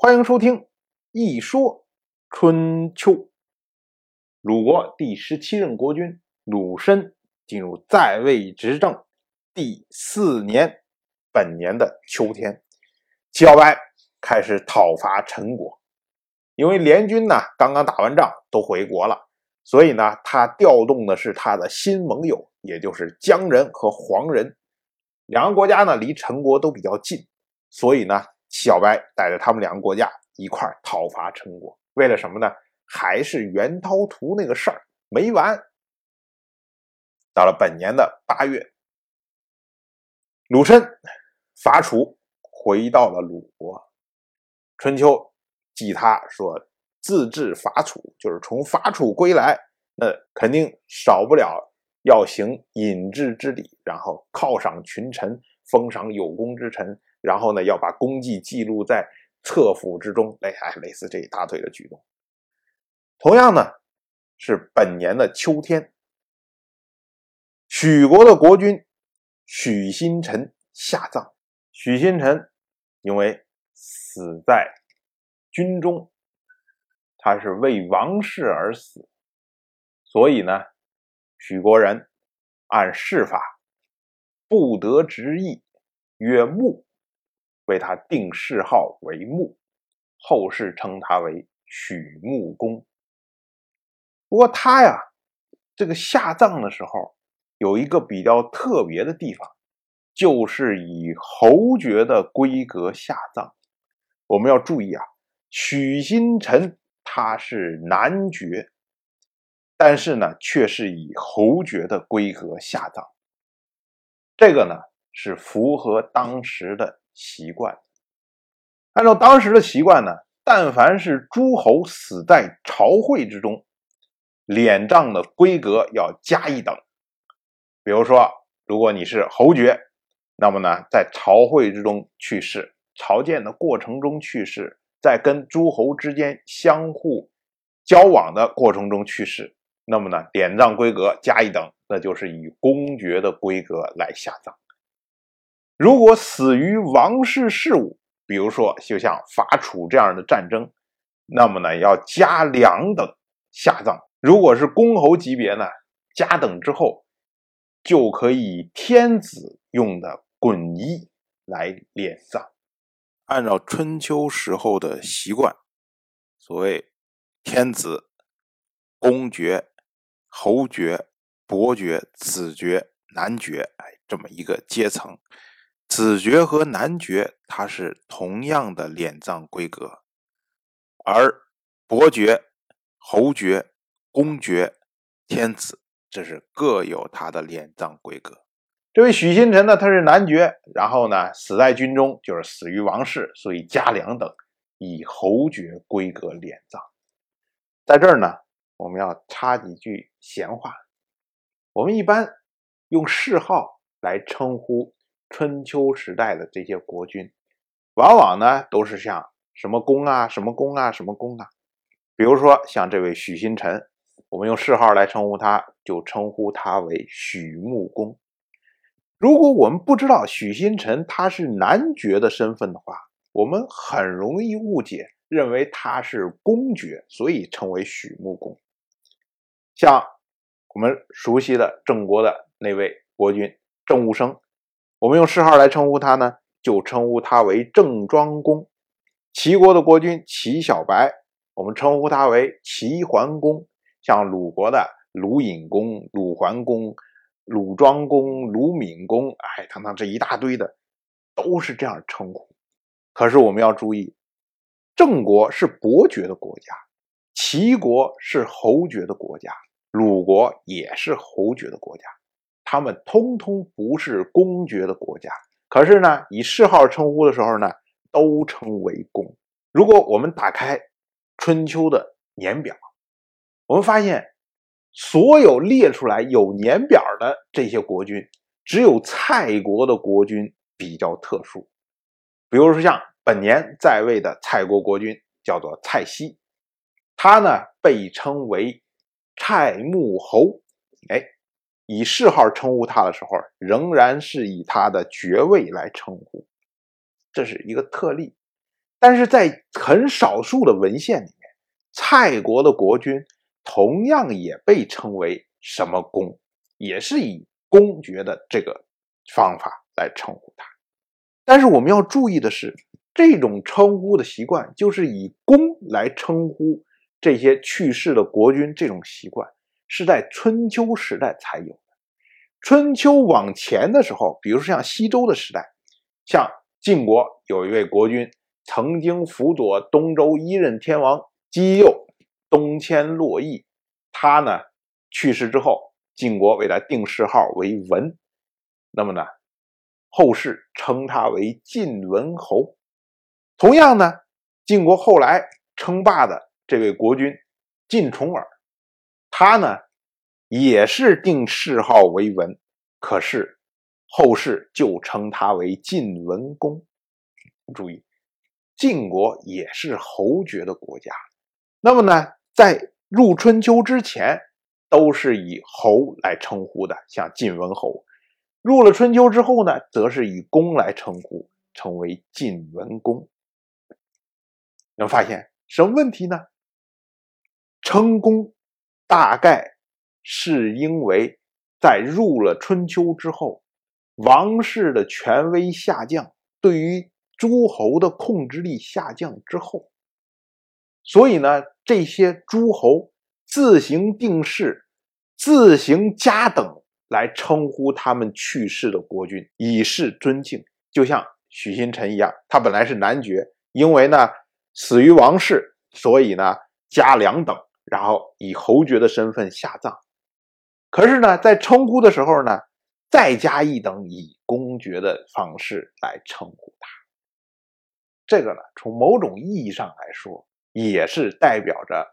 欢迎收听《一说春秋》。鲁国第十七任国君鲁申进入在位执政第四年，本年的秋天，齐小白开始讨伐陈国。因为联军呢刚刚打完仗都回国了，所以呢他调动的是他的新盟友，也就是姜人和黄人。两个国家呢离陈国都比较近，所以呢。小白带着他们两个国家一块讨伐陈国，为了什么呢？还是袁涛图那个事儿没完。到了本年的八月，鲁申伐楚，回到了鲁国。春秋记他说：“自治伐楚，就是从伐楚归来，那肯定少不了要行引制之礼，然后犒赏群臣，封赏有功之臣。”然后呢，要把功绩记录在册府之中，类哎，类似这一大堆的举动。同样呢，是本年的秋天，许国的国君许新臣下葬。许新臣因为死在军中，他是为王室而死，所以呢，许国人按谥法不得直译，曰穆。为他定谥号为穆，后世称他为许穆公。不过他呀，这个下葬的时候有一个比较特别的地方，就是以侯爵的规格下葬。我们要注意啊，许新臣他是男爵，但是呢，却是以侯爵的规格下葬。这个呢，是符合当时的。习惯，按照当时的习惯呢，但凡是诸侯死在朝会之中，敛葬的规格要加一等。比如说，如果你是侯爵，那么呢，在朝会之中去世，朝见的过程中去世，在跟诸侯之间相互交往的过程中去世，那么呢，典葬规格加一等，那就是以公爵的规格来下葬。如果死于王室事务，比如说就像伐楚这样的战争，那么呢要加两等下葬。如果是公侯级别呢，加等之后就可以天子用的衮衣来殓葬。按照春秋时候的习惯，所谓天子、公爵、侯爵、伯爵、子爵、男爵，哎，这么一个阶层。子爵和男爵，他是同样的敛葬规格，而伯爵、侯爵、公爵、天子，这是各有他的敛葬规格。这位许新臣呢，他是男爵，然后呢死在军中，就是死于王室，所以加两等，以侯爵规格敛葬。在这儿呢，我们要插几句闲话。我们一般用谥号来称呼。春秋时代的这些国君，往往呢都是像什么公啊、什么公啊、什么公啊。比如说像这位许新臣，我们用谥号来称呼他，就称呼他为许穆公。如果我们不知道许新臣他是男爵的身份的话，我们很容易误解，认为他是公爵，所以称为许穆公。像我们熟悉的郑国的那位国君郑武生。我们用谥号来称呼他呢，就称呼他为郑庄公。齐国的国君齐小白，我们称呼他为齐桓公。像鲁国的鲁隐公、鲁桓公、鲁庄公、鲁闵公，哎，等等这一大堆的，都是这样称呼。可是我们要注意，郑国是伯爵的国家，齐国是侯爵的国家，鲁国也是侯爵的国家。他们通通不是公爵的国家，可是呢，以谥号称呼的时候呢，都称为公。如果我们打开春秋的年表，我们发现所有列出来有年表的这些国君，只有蔡国的国君比较特殊。比如说像本年在位的蔡国国君叫做蔡西，他呢被称为蔡穆侯，哎。以谥号称呼他的时候，仍然是以他的爵位来称呼，这是一个特例。但是在很少数的文献里面，蔡国的国君同样也被称为什么公，也是以公爵的这个方法来称呼他。但是我们要注意的是，这种称呼的习惯就是以公来称呼这些去世的国君，这种习惯是在春秋时代才有的。春秋往前的时候，比如说像西周的时代，像晋国有一位国君。曾经辅佐东周一任天王姬佑东迁洛邑，他呢去世之后，晋国为他定谥号为文，那么呢后世称他为晋文侯。同样呢，晋国后来称霸的这位国君晋重耳，他呢也是定谥号为文，可是后世就称他为晋文公。注意。晋国也是侯爵的国家，那么呢，在入春秋之前，都是以侯来称呼的，像晋文侯；入了春秋之后呢，则是以公来称呼，称为晋文公。能发现什么问题呢？称公大概是因为在入了春秋之后，王室的权威下降，对于。诸侯的控制力下降之后，所以呢，这些诸侯自行定谥、自行加等来称呼他们去世的国君，以示尊敬。就像许新臣一样，他本来是男爵，因为呢死于王室，所以呢加两等，然后以侯爵的身份下葬。可是呢，在称呼的时候呢，再加一等，以公爵的方式来称呼他。这个呢，从某种意义上来说，也是代表着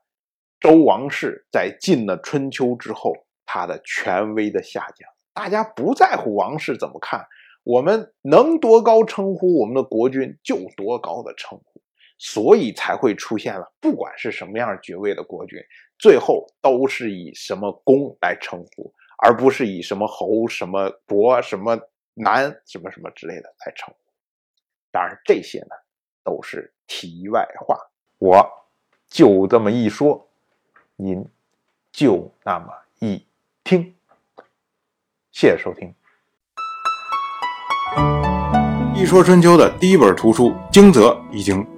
周王室在进了春秋之后，他的权威的下降。大家不在乎王室怎么看，我们能多高称呼我们的国君就多高的称呼，所以才会出现了，不管是什么样爵位的国君，最后都是以什么公来称呼，而不是以什么侯、什么伯、什么南、什么什么之类的来称呼。当然，这些呢。都是题外话，我就这么一说，您就那么一听。谢谢收听。一说春秋的第一本图书《惊泽》已经